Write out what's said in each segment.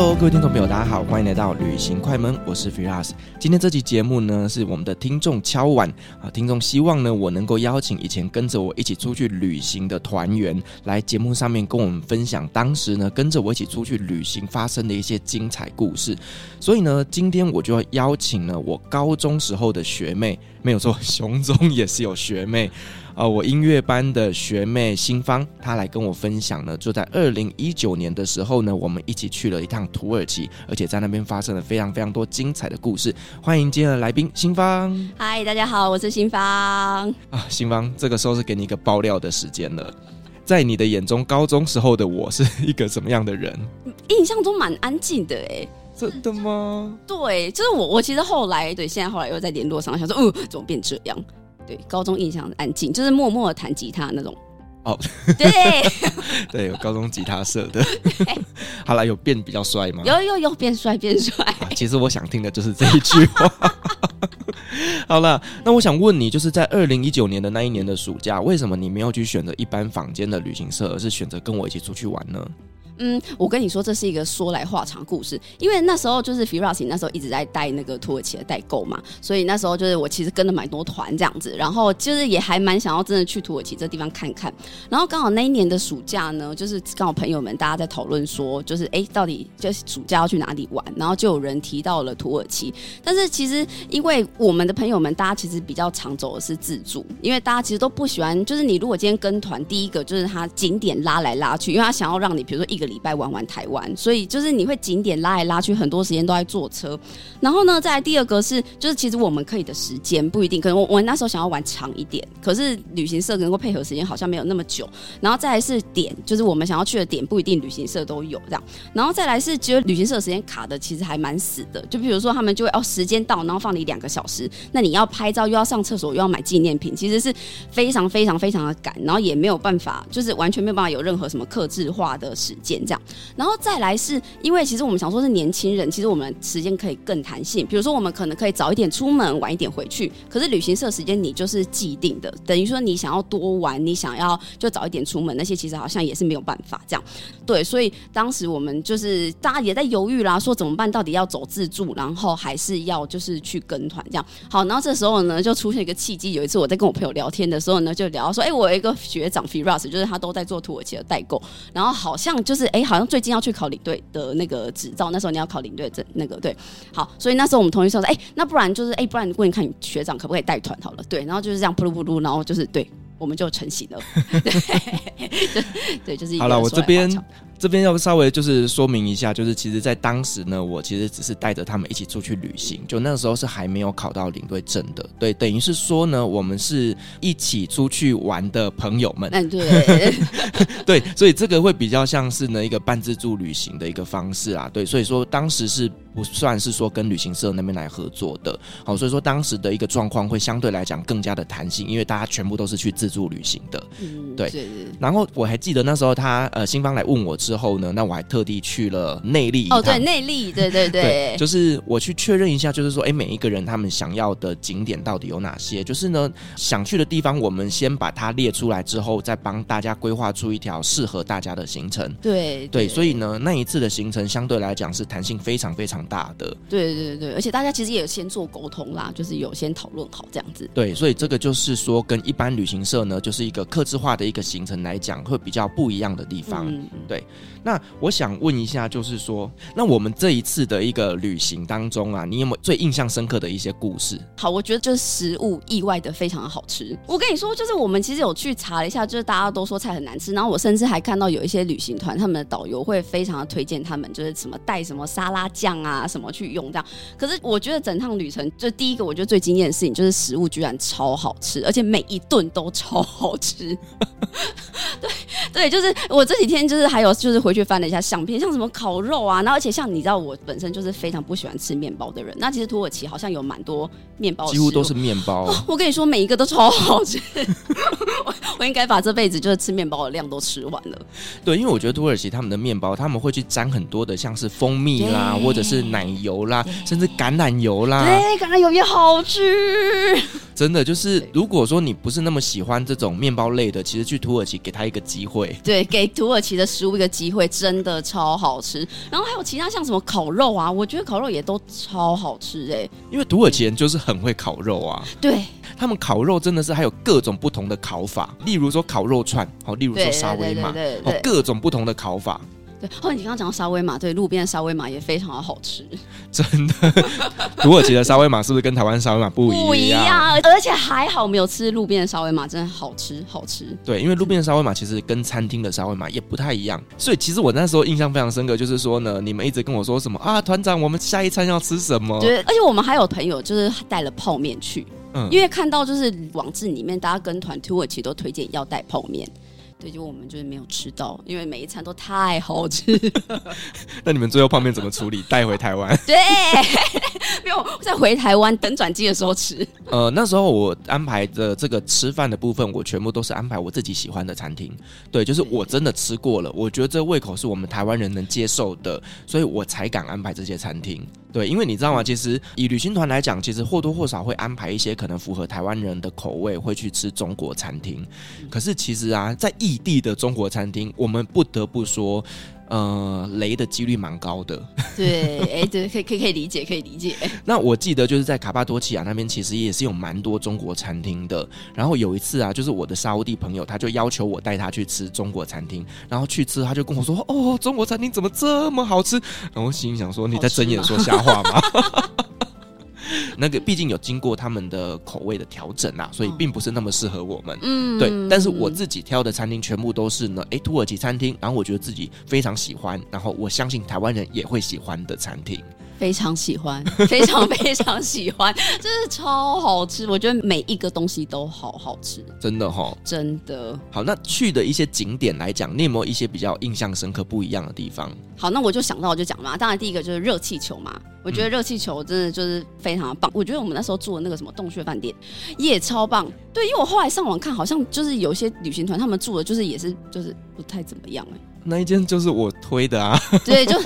Hello，各位听众朋友，大家好，欢迎来到旅行快门，我是 Firas。今天这期节目呢，是我们的听众敲碗啊，听众希望呢，我能够邀请以前跟着我一起出去旅行的团员来节目上面跟我们分享当时呢跟着我一起出去旅行发生的一些精彩故事。所以呢，今天我就要邀请了我高中时候的学妹，没有错，雄中也是有学妹。啊、呃，我音乐班的学妹新芳，她来跟我分享呢，就在二零一九年的时候呢，我们一起去了一趟土耳其，而且在那边发生了非常非常多精彩的故事。欢迎今天的来宾新芳。嗨，大家好，我是新芳。啊，新芳，这个时候是给你一个爆料的时间了。在你的眼中，高中时候的我是 一个什么样的人？印象中蛮安静的，哎，真的吗？对，就是我，我其实后来对，现在后来又在联络上，想说，哦、呃，怎么变这样？对，高中印象安静，就是默默的弹吉他那种。哦，对，对，有高中吉他社的。好了，有变比较帅吗？有有有变帅变帅。其实我想听的就是这一句话。好了，那我想问你，就是在二零一九年的那一年的暑假，为什么你没有去选择一般房间的旅行社，而是选择跟我一起出去玩呢？嗯，我跟你说，这是一个说来话长故事。因为那时候就是 Firas 那时候一直在带那个土耳其的代购嘛，所以那时候就是我其实跟了蛮多团这样子，然后就是也还蛮想要真的去土耳其这地方看看。然后刚好那一年的暑假呢，就是刚好朋友们大家在讨论说，就是哎，到底就是暑假要去哪里玩？然后就有人提到了土耳其。但是其实因为我们的朋友们，大家其实比较常走的是自助，因为大家其实都不喜欢，就是你如果今天跟团，第一个就是他景点拉来拉去，因为他想要让你比如说一个。礼拜玩玩台湾，所以就是你会景点拉来拉去，很多时间都在坐车。然后呢，再来第二个是，就是其实我们可以的时间不一定，可能我我那时候想要玩长一点，可是旅行社能够配合时间好像没有那么久。然后再来是点，就是我们想要去的点不一定旅行社都有这样。然后再来是觉得旅行社的时间卡的其实还蛮死的，就比如说他们就会哦时间到，然后放你两个小时，那你要拍照又要上厕所又要买纪念品，其实是非常非常非常的赶，然后也没有办法，就是完全没有办法有任何什么克制化的时间。这样，然后再来是因为其实我们想说是年轻人，其实我们时间可以更弹性。比如说，我们可能可以早一点出门，晚一点回去。可是旅行社时间你就是既定的，等于说你想要多玩，你想要就早一点出门，那些其实好像也是没有办法这样。对，所以当时我们就是大家也在犹豫啦，说怎么办？到底要走自助，然后还是要就是去跟团这样？好，然后这时候呢，就出现一个契机。有一次我在跟我朋友聊天的时候呢，就聊到说，哎，我有一个学长 Firas，就是他都在做土耳其的代购，然后好像就是哎。诶好像最近要去考领队的那个执照，那时候你要考领队证，那个对，好，所以那时候我们同学说，哎、欸，那不然就是，哎、欸，不然问你看你学长可不可以带团好了，对，然后就是这样，噗噜噗噜，然后就是对，我们就成型了，对，对，就是好了，我这边。这边要稍微就是说明一下，就是其实，在当时呢，我其实只是带着他们一起出去旅行，就那个时候是还没有考到领队证的，对，等于是说呢，我们是一起出去玩的朋友们，嗯，对，对，所以这个会比较像是呢一个半自助旅行的一个方式啊，对，所以说当时是不算是说跟旅行社那边来合作的，好，所以说当时的一个状况会相对来讲更加的弹性，因为大家全部都是去自助旅行的，嗯，对，然后我还记得那时候他呃新方来问我。之后呢，那我还特地去了内力哦，对，内力，对对对，对，就是我去确认一下，就是说，哎，每一个人他们想要的景点到底有哪些？就是呢，想去的地方，我们先把它列出来之后，再帮大家规划出一条适合大家的行程。对对，对，所以呢，那一次的行程相对来讲是弹性非常非常大的。对对对，而且大家其实也有先做沟通啦，就是有先讨论好这样子。对，所以这个就是说，跟一般旅行社呢，就是一个客制化的一个行程来讲，会比较不一样的地方。嗯、对。那我想问一下，就是说，那我们这一次的一个旅行当中啊，你有没有最印象深刻的一些故事？好，我觉得就是食物意外的非常的好吃。我跟你说，就是我们其实有去查了一下，就是大家都说菜很难吃，然后我甚至还看到有一些旅行团，他们的导游会非常的推荐他们，就是什么带什么沙拉酱啊什么去用这样。可是我觉得整趟旅程，就第一个我觉得最惊艳的事情就是食物居然超好吃，而且每一顿都超好吃。对对，就是我这几天就是还有是回去翻了一下相片，像什么烤肉啊，那而且像你知道我本身就是非常不喜欢吃面包的人，那其实土耳其好像有蛮多面包，几乎都是面包。哦，我跟你说，每一个都超好吃，我我应该把这辈子就是吃面包的量都吃完了。对，因为我觉得土耳其他们的面包，他们会去沾很多的像是蜂蜜啦，或者是奶油啦，甚至橄榄油啦，对，橄榄油也好吃。真的就是，如果说你不是那么喜欢这种面包类的，其实去土耳其给他一个机会。对，给土耳其的食物一个机会，真的超好吃。然后还有其他像什么烤肉啊，我觉得烤肉也都超好吃哎、欸。因为土耳其人就是很会烤肉啊。对，他们烤肉真的是还有各种不同的烤法，例如说烤肉串，哦，例如说沙威玛，哦，各种不同的烤法。对，后来你刚刚讲到沙威玛，对，路边的沙威玛也非常的好吃。真的，土耳其的沙威玛是不是跟台湾沙威玛不一样？不一样，而且还好没有吃路边的沙威玛，真的好吃，好吃。对，因为路边的沙威玛其实跟餐厅的沙威玛也不太一样，所以其实我那时候印象非常深刻，就是说呢，你们一直跟我说什么啊，团长，我们下一餐要吃什么？对，而且我们还有朋友就是带了泡面去，嗯，因为看到就是网志里面大家跟团土耳其都推荐要带泡面。对，就我们就是没有吃到，因为每一餐都太好吃。那你们最后泡面怎么处理？带回台湾？对，没有再回台湾等转机的时候吃。呃，那时候我安排的这个吃饭的部分，我全部都是安排我自己喜欢的餐厅。对，就是我真的吃过了，我觉得这胃口是我们台湾人能接受的，所以我才敢安排这些餐厅。对，因为你知道吗？其实以旅行团来讲，其实或多或少会安排一些可能符合台湾人的口味，会去吃中国餐厅。可是其实啊，在异地的中国餐厅，我们不得不说。呃，雷的几率蛮高的。对，哎、欸，对，可以，可以，可以理解，可以理解。那我记得就是在卡巴多奇亚那边，其实也是有蛮多中国餐厅的。然后有一次啊，就是我的沙乌地朋友，他就要求我带他去吃中国餐厅。然后去吃，他就跟我说：“哦，中国餐厅怎么这么好吃？”然后我心里想说：“你在睁眼说瞎话吗？” 那个毕竟有经过他们的口味的调整啊，所以并不是那么适合我们。嗯，对。但是我自己挑的餐厅全部都是呢，诶，土耳其餐厅，然后我觉得自己非常喜欢，然后我相信台湾人也会喜欢的餐厅。非常喜欢，非常非常喜欢，真的超好吃。我觉得每一个东西都好好吃，真的哈、哦，真的。好，那去的一些景点来讲，你有没有一些比较印象深刻、不一样的地方？好，那我就想到我就讲嘛。当然，第一个就是热气球嘛。我觉得热气球真的就是非常的棒。嗯、我觉得我们那时候住的那个什么洞穴饭店也超棒。对，因为我后来上网看，好像就是有些旅行团他们住的，就是也是就是不太怎么样哎。那一间就是我推的啊。对，就。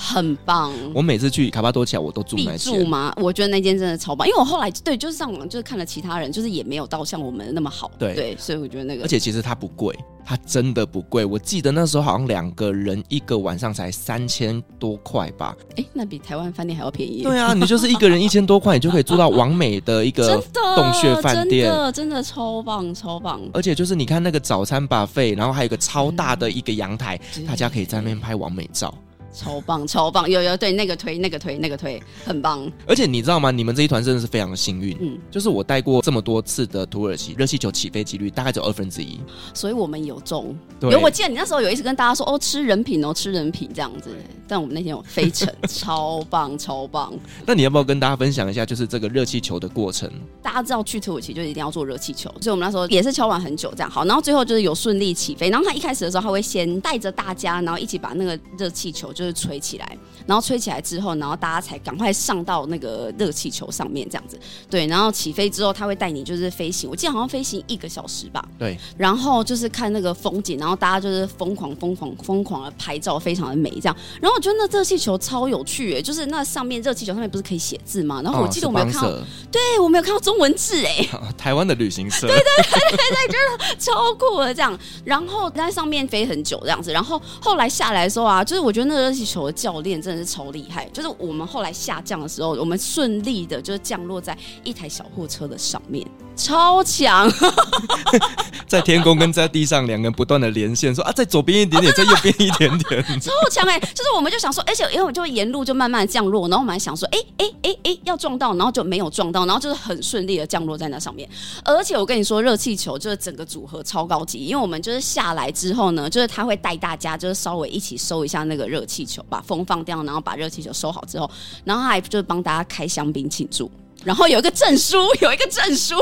很棒！我每次去卡巴多奇亚，我都住那间。住吗？我觉得那间真的超棒，因为我后来对，就是上网就是看了其他人，就是也没有到像我们那么好。对对，所以我觉得那个，而且其实它不贵，它真的不贵。我记得那时候好像两个人一个晚上才三千多块吧？哎、欸，那比台湾饭店还要便宜。对啊，你就是一个人一千多块，你就可以住到完美的一个 洞穴饭店，真的真的超棒超棒。而且就是你看那个早餐 buffet，然后还有一个超大的一个阳台，大家可以在那边拍完美照。超棒，超棒！有有对那个推，那个推，那个推，很棒。而且你知道吗？你们这一团真的是非常的幸运。嗯，就是我带过这么多次的土耳其热气球起飞几率大概只有二分之一，所以我们有中。对，有我记得你那时候有一次跟大家说哦，吃人品哦，吃人品这样子。但我们那天有飞成，超棒，超棒。那你要不要跟大家分享一下，就是这个热气球的过程？大家知道去土耳其就一定要坐热气球，所以我们那时候也是敲完很久这样。好，然后最后就是有顺利起飞。然后他一开始的时候，他会先带着大家，然后一起把那个热气球就是吹起来。然后吹起来之后，然后大家才赶快上到那个热气球上面，这样子。对，然后起飞之后，他会带你就是飞行，我记得好像飞行一个小时吧。对。然后就是看那个风景，然后大家就是疯狂疯狂疯狂的拍照，非常的美，这样。然后我觉得那热气球超有趣，哎，就是那上面热气球上面不是可以写字吗？然后我记得我没有看到，哦、对我没有看到中文字，哎。台湾的旅行社。对对对对对，真的超酷的这样。然后在上面飞很久这样子，然后后来下来的时候啊，就是我觉得那个热气球的教练真的是超厉害，就是我们后来下降的时候，我们顺利的就是降落在一台小货车的上面，超强，在天空跟在地上两个人不断的连线，说啊，在左边一点点，在右边一点点，超强哎！就是我们就想说，而且因为我们就沿路就慢慢降落，然后我们还想说，哎哎哎哎，要撞到，然后就没有撞到，然后就是很顺利的降落在那上面。而且我跟你说，热气球就是整个组合超高级，因为我们就是下来之后呢，就是他会带大家就是稍微一起收一下那个热气球，把风放掉，然后把热气球收好之后，然后他还就是帮大家开香槟庆祝，然后有一个证书，有一个证书。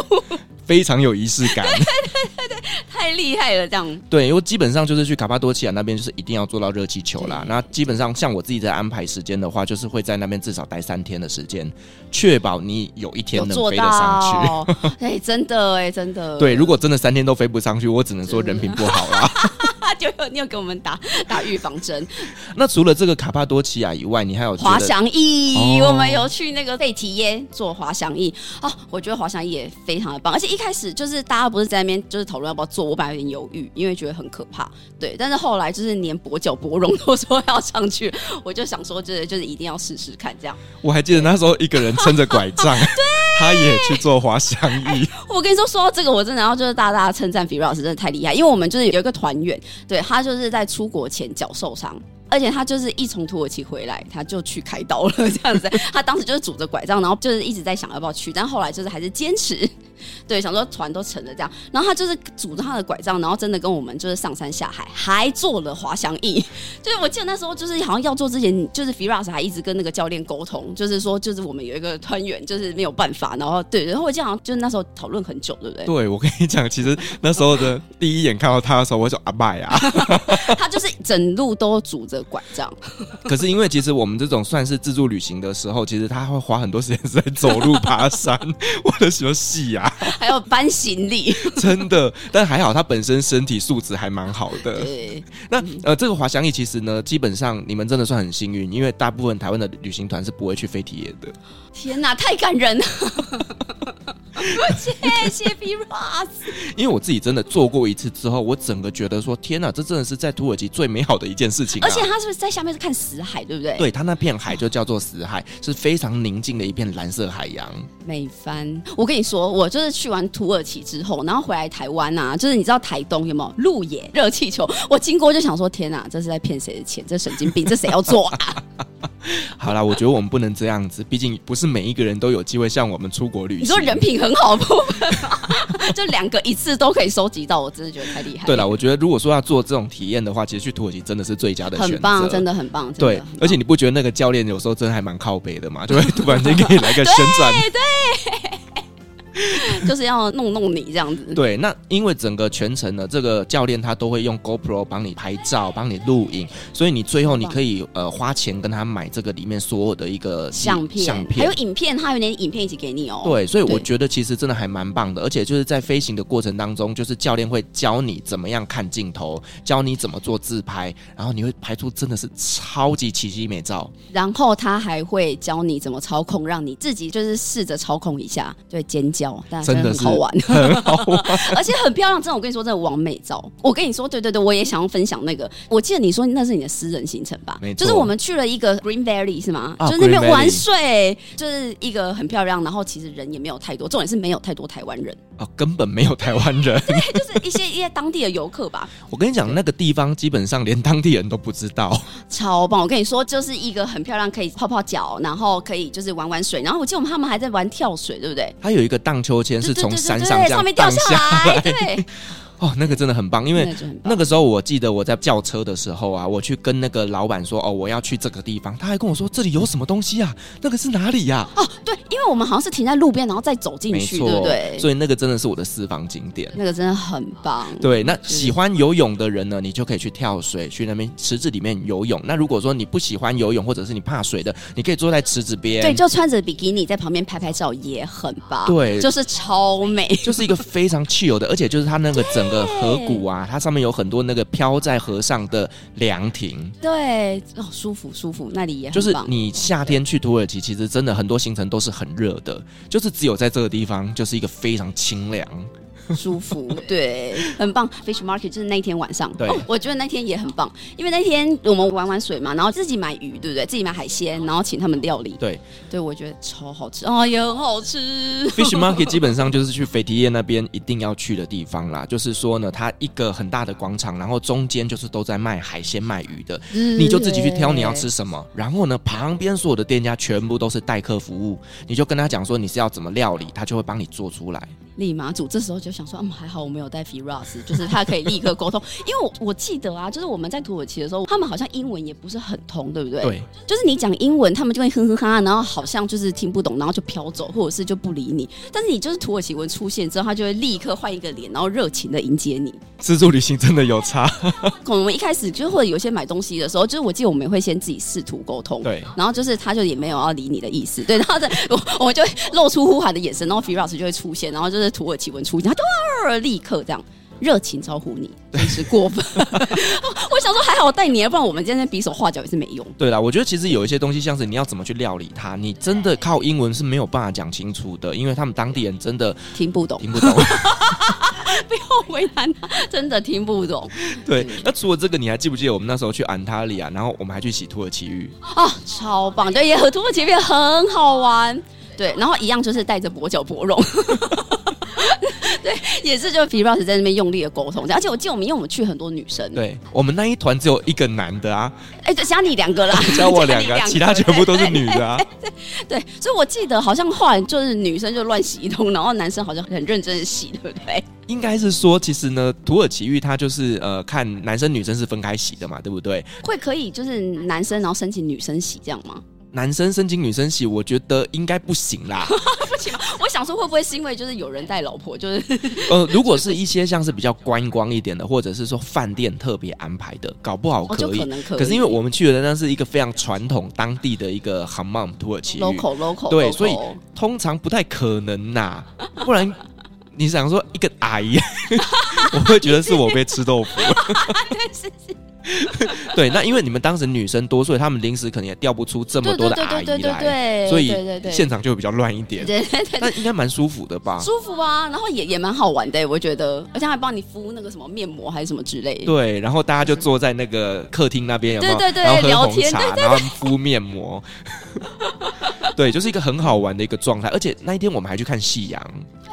非常有仪式感，对对对对对，太厉害了！这样对，因为基本上就是去卡帕多奇亚那边，就是一定要做到热气球啦。那基本上像我自己在安排时间的话，就是会在那边至少待三天的时间，确保你有一天能飞得上去。哎，真的哎，真的。对，如果真的三天都飞不上去，我只能说人品不好啦。就有你有给我们打打预防针。那除了这个卡帕多奇亚以外，你还有滑翔翼？哦、我们有去那个贝提耶做滑翔翼哦，我觉得滑翔翼也非常的棒。而且一开始就是大家不是在那边就是讨论要不要做，我本来有点犹豫，因为觉得很可怕。对，但是后来就是连跛脚跛荣都说要上去，我就想说，就是就是一定要试试看这样。我还记得那时候一个人撑着拐杖，对，他也去做滑翔翼。我跟你说，说到这个，我真的要就是大大称赞 Fira 老师，真的太厉害，因为我们就是有一个团员。对，他就是在出国前脚受伤，而且他就是一从土耳其回来，他就去开刀了，这样子。他当时就是拄着拐杖，然后就是一直在想要不要去，但后来就是还是坚持。对，想说船都沉了这样，然后他就是拄着他的拐杖，然后真的跟我们就是上山下海，还做了滑翔翼。就是我记得那时候就是好像要做之前，就是 Firas 还一直跟那个教练沟通，就是说就是我们有一个团员就是没有办法，然后对，然后我记得好像就是那时候讨论很久，对不对？对，我跟你讲，其实那时候的第一眼看到他的时候，我就阿拜啊，他就是整路都拄着拐杖。可是因为其实我们这种算是自助旅行的时候，其实他会花很多时间是在走路爬山，我的什么戏啊？还要搬行李，真的，但还好他本身身体素质还蛮好的。对，那呃，这个滑翔翼其实呢，基本上你们真的算很幸运，因为大部分台湾的旅行团是不会去飞体验的。天哪，太感人了！谢谢 Firas。因为我自己真的做过一次之后，我整个觉得说，天哪，这真的是在土耳其最美好的一件事情啊。而且他是不是在下面是看死海，对不对？对，他那片海就叫做死海，是非常宁静的一片蓝色海洋，美翻。我跟你说，我就是去完土耳其之后，然后回来台湾啊，就是你知道台东有没有鹿野热气球？我经过就想说，天哪，这是在骗谁的钱？这神经病，这谁要做啊？好啦，我觉得我们不能这样子，毕竟不是每一个人都有机会像我们出国旅行。你说人品很好的部分，就两个一次都可以收集到，我真的觉得太厉害。对了，我觉得如果说要做这种体验的话，其实去土耳其真的是最佳的选择，很棒，真的很棒。对，而且你不觉得那个教练有时候真的还蛮靠背的嘛？就会突然间给你来个 旋转，对。对 就是要弄弄你这样子。对，那因为整个全程呢，这个教练他都会用 GoPro 帮你拍照，帮你录影，所以你最后你可以呃花钱跟他买这个里面所有的一个相片，相片还有影片，他有连影片一起给你哦。对，所以我觉得其实真的还蛮棒的，而且就是在飞行的过程当中，就是教练会教你怎么样看镜头，教你怎么做自拍，然后你会拍出真的是超级奇迹美照。然后他还会教你怎么操控，让你自己就是试着操控一下，对，尖叫。真的很好玩，很好玩，而且很漂亮。真的，我跟你说，这个完美照。我跟你说，对对对，我也想要分享那个。我记得你说那是你的私人行程吧？没错，就是我们去了一个 Green Valley 是吗？哦、就是那边玩水，就是一个很漂亮。然后其实人也没有太多，重点是没有太多台湾人啊，根本没有台湾人。对，就是一些一些当地的游客吧。我跟你讲，那个地方基本上连当地人都不知道，超棒。我跟你说，就是一个很漂亮，可以泡泡脚，然后可以就是玩玩水。然后我记得我们他们还在玩跳水，对不对？它有一个荡秋千。是从山上这样荡下来，对。哦，那个真的很棒，因为那个时候我记得我在叫车的时候啊，我去跟那个老板说，哦，我要去这个地方，他还跟我说这里有什么东西啊？那个是哪里呀？啊？哦，对，因为我们好像是停在路边，然后再走进去，对不对？所以那个真的是我的私房景点，那个真的很棒。对，那喜欢游泳的人呢，你就可以去跳水，去那边池子里面游泳。那如果说你不喜欢游泳，或者是你怕水的，你可以坐在池子边，对，就穿着比基尼在旁边拍拍照也很棒，对，就是超美，就是一个非常 chill 的，而且就是它那个整个河谷。啊，它上面有很多那个飘在河上的凉亭，对，哦，舒服舒服，那里也很就是你夏天去土耳其，其实真的很多行程都是很热的，就是只有在这个地方就是一个非常清凉。舒服，对，很棒。Fish Market 就是那天晚上，对、哦，我觉得那天也很棒，因为那天我们玩玩水嘛，然后自己买鱼，对不对？自己买海鲜，然后请他们料理，对，对我觉得超好吃，哦，也很好吃。Fish Market 基本上就是去斐提耶那边一定要去的地方啦，就是说呢，它一个很大的广场，然后中间就是都在卖海鲜卖鱼的，你就自己去挑你要吃什么，然后呢，旁边所有的店家全部都是代客服务，你就跟他讲说你是要怎么料理，他就会帮你做出来。立马组，这时候就想说，嗯，还好我没有带 Firas，就是他可以立刻沟通。因为我我记得啊，就是我们在土耳其的时候，他们好像英文也不是很通，对不对？对，就是你讲英文，他们就会哼哼哈哈，然后好像就是听不懂，然后就飘走，或者是就不理你。但是你就是土耳其文出现之后，他就会立刻换一个脸，然后热情的迎接你。自助旅行真的有差。可能我们一开始就或者有些买东西的时候，就是我记得我们也会先自己试图沟通，对，然后就是他就也没有要理你的意思，对，然后我我们就会露出呼喊的眼神，然后 Firas 就会出现，然后就是土耳其文出现。他就立刻这样热情招呼你，真是过分。我想说还好我带你，不然我们今天比手画脚也是没用。对啦，我觉得其实有一些东西，像是你要怎么去料理它，你真的靠英文是没有办法讲清楚的，因为他们当地人真的听不懂，听不懂。不要为难他，真的听不懂。对，那除了这个，你还记不记得我们那时候去安塔利亚，然后我们还去洗土耳其浴啊，超棒！对，也和土耳其浴很好玩。对，然后一样就是带着跛脚跛 rom。对，也是就 Firas 在那边用力的沟通，而且我记得我们因为我们去很多女生，对，我们那一团只有一个男的啊，哎，就加你两个啦，加我两个，其他全部都是女的啊。对，所以我记得好像后来就是女生就乱洗一通，然后男生好像很认真的洗，对不对？应该是说，其实呢，土耳其浴它就是呃，看男生女生是分开洗的嘛，对不对？会可以就是男生然后申请女生洗这样吗？男生申请女生洗，我觉得应该不行啦。不行，我想说会不会是因为就是有人带老婆，就是呃，如果是一些像是比较观光一点的，或者是说饭店特别安排的，搞不好可以。哦、可能可以。可是因为我们去的那是一个非常传统当地的一个 Hammam 土耳其浴，local local，对所以通常不太可能呐。不然你想说一个阿姨，我会觉得是我被吃豆腐。对，是是。对，那因为你们当时女生多，所以他们临时可能也调不出这么多的阿姨来，所以现场就会比较乱一点。对对对，那应该蛮舒服的吧？舒服啊，然后也也蛮好玩的，我觉得，而且还帮你敷那个什么面膜还是什么之类的。对，然后大家就坐在那个客厅那边，有没有？对对对，然后喝红茶，聊天，对对对，然后敷面膜。对，就是一个很好玩的一个状态，而且那一天我们还去看夕阳。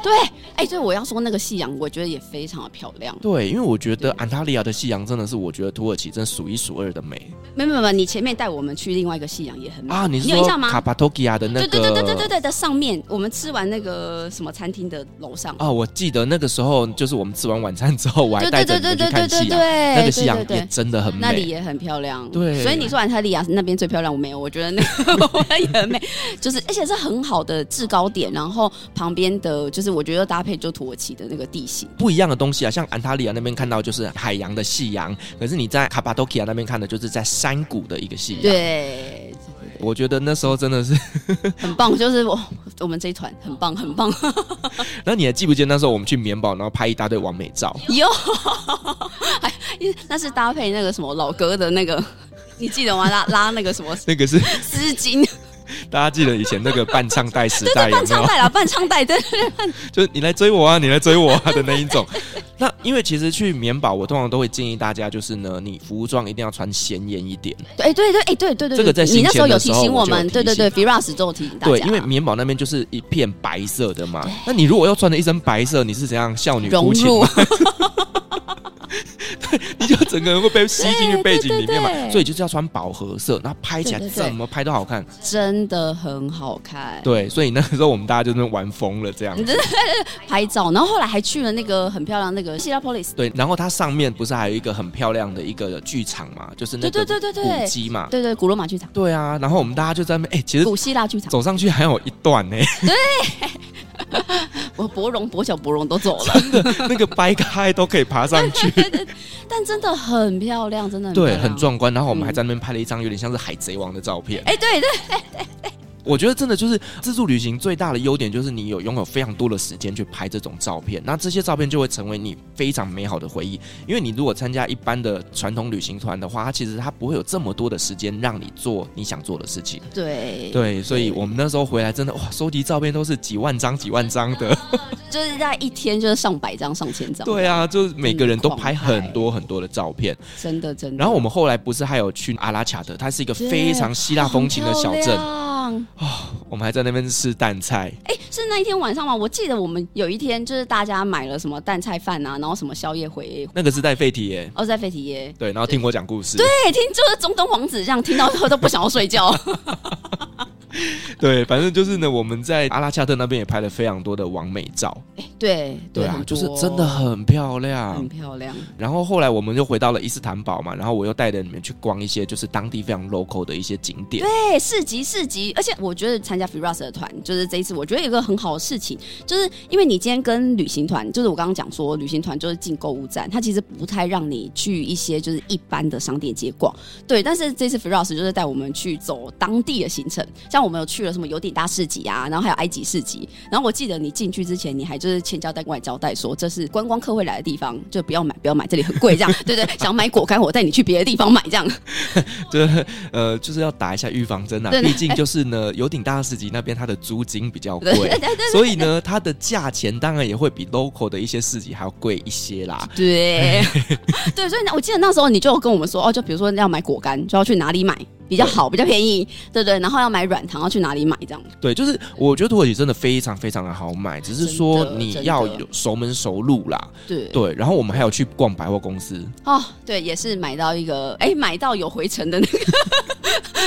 对，哎，所以我要说那个夕阳，我觉得也非常的漂亮。对，因为我觉得安塔利亚的夕阳真的是，我觉得土耳其真的数一数二的美。没有没有，你前面带我们去另外一个夕阳也很美啊，你是说你有印象吗？卡帕托基亚的那个？对对对对对对对的上面，我们吃完那个什么餐厅的楼上。哦，我记得那个时候就是我们吃完晚餐之后，我还带着你们去看夕阳，那个夕阳也真的很美，那里也很漂亮。对，所以你说安塔利亚那边最漂亮，我没有，我觉得那个 也很美，就是而且是很好的制高点，然后旁边的就是我觉得搭配就。土耳其的那个地形不一样的东西啊，像安塔利亚那边看到就是海洋的夕阳，可是你在卡帕多奇亚那边看的就是在山谷的一个夕阳。对，我觉得那时候真的是 很棒，就是我我们这一团很棒很棒。那你还记不记得那时候我们去棉堡，然后拍一大堆完美照？有，那是搭配那个什么老哥的那个，你记得吗？拉拉那个什么？那个是丝巾。大家记得以前那个伴唱带时代有没有？伴唱带啦，伴唱带，对对对，就是你来追我啊，你来追我啊的那一种。那因为其实去棉堡，我通常都会建议大家，就是呢，你服装一定要穿显眼一点。哎对对，哎对对对，这个在你那时候有提醒我们，我对对对，Firas 都有提醒大家。对，因为棉堡那边就是一片白色的嘛，那你如果要穿的一身白色，你是怎样少女融入？整个人会被吸进去背景里面嘛，所以就是要穿饱和色，然后拍起来怎么拍都好看，真的很好看。对，所以那个时候我们大家就那边玩疯了，这样子 拍照，然后后来还去了那个很漂亮那个希拉波利斯。对，然后它上面不是还有一个很漂亮的一个剧场嘛，就是那个古迹嘛，对对，古罗马剧场。对啊，然后我们大家就在那边，哎，其实古希腊剧场走上去还有一段呢。对。我博荣、跛脚、博荣都走了，真的那个掰开都可以爬上去，但真的很漂亮，真的很对，很壮观。然后我们还在那边拍了一张有点像是海贼王的照片，哎、嗯，对对对对我觉得真的就是自助旅行最大的优点就是你有拥有非常多的时间去拍这种照片，那这些照片就会成为你非常美好的回忆。因为你如果参加一般的传统旅行团的话，它其实它不会有这么多的时间让你做你想做的事情。对对，所以我们那时候回来真的哇，收集照片都是几万张几万张的，就是在一天就是上百张上千张。对啊，就是每个人都拍很多很多的照片，真的真的。然后我们后来不是还有去阿拉卡特，它是一个非常希腊风情的小镇啊、哦，我们还在那边吃淡菜。哎，是那一天晚上吗？我记得我们有一天就是大家买了什么淡菜饭啊，然后什么宵夜回。那个是在费提耶，哦，在费提耶。对，然后听我讲故事。对，听就是中东王子这样，听到之后都不想要睡觉。对，反正就是呢，我们在阿拉恰特那边也拍了非常多的完美照。哎，对，对啊，就是真的很漂亮，很漂亮。然后后来我们就回到了伊斯坦堡嘛，然后我又带着你们去逛一些就是当地非常 local 的一些景点。对，市集市集，而且我觉得参加 Firas 的团，就是这一次我觉得有一个很好的事情，就是因为你今天跟旅行团，就是我刚刚讲说旅行团就是进购物站，它其实不太让你去一些就是一般的商店街逛。对，但是这次 Firas 就是带我们去走当地的行程，像我们有去了什么有点大市集啊，然后还有埃及市集。然后我记得你进去之前，你还就是千交代跟外交代说，这是观光客会来的地方，就不要买，不要买，这里很贵，这样 对对。想买果干，我带你去别的地方买，这样。对，呃，就是要打一下预防针啊。毕竟就是呢，油顶大市集那边它的租金比较贵，所以呢，它的价钱当然也会比 local 的一些市集还要贵一些啦。对，对，所以我记得那时候你就跟我们说，哦，就比如说要买果干，就要去哪里买。比较好，比较便宜，对对，然后要买软糖，要去哪里买这样？对，就是我觉得土耳其真的非常非常的好买，只是说你要有熟门熟路啦。对对，然后我们还有去逛百货公司哦，对，也是买到一个，哎，买到有回程的那个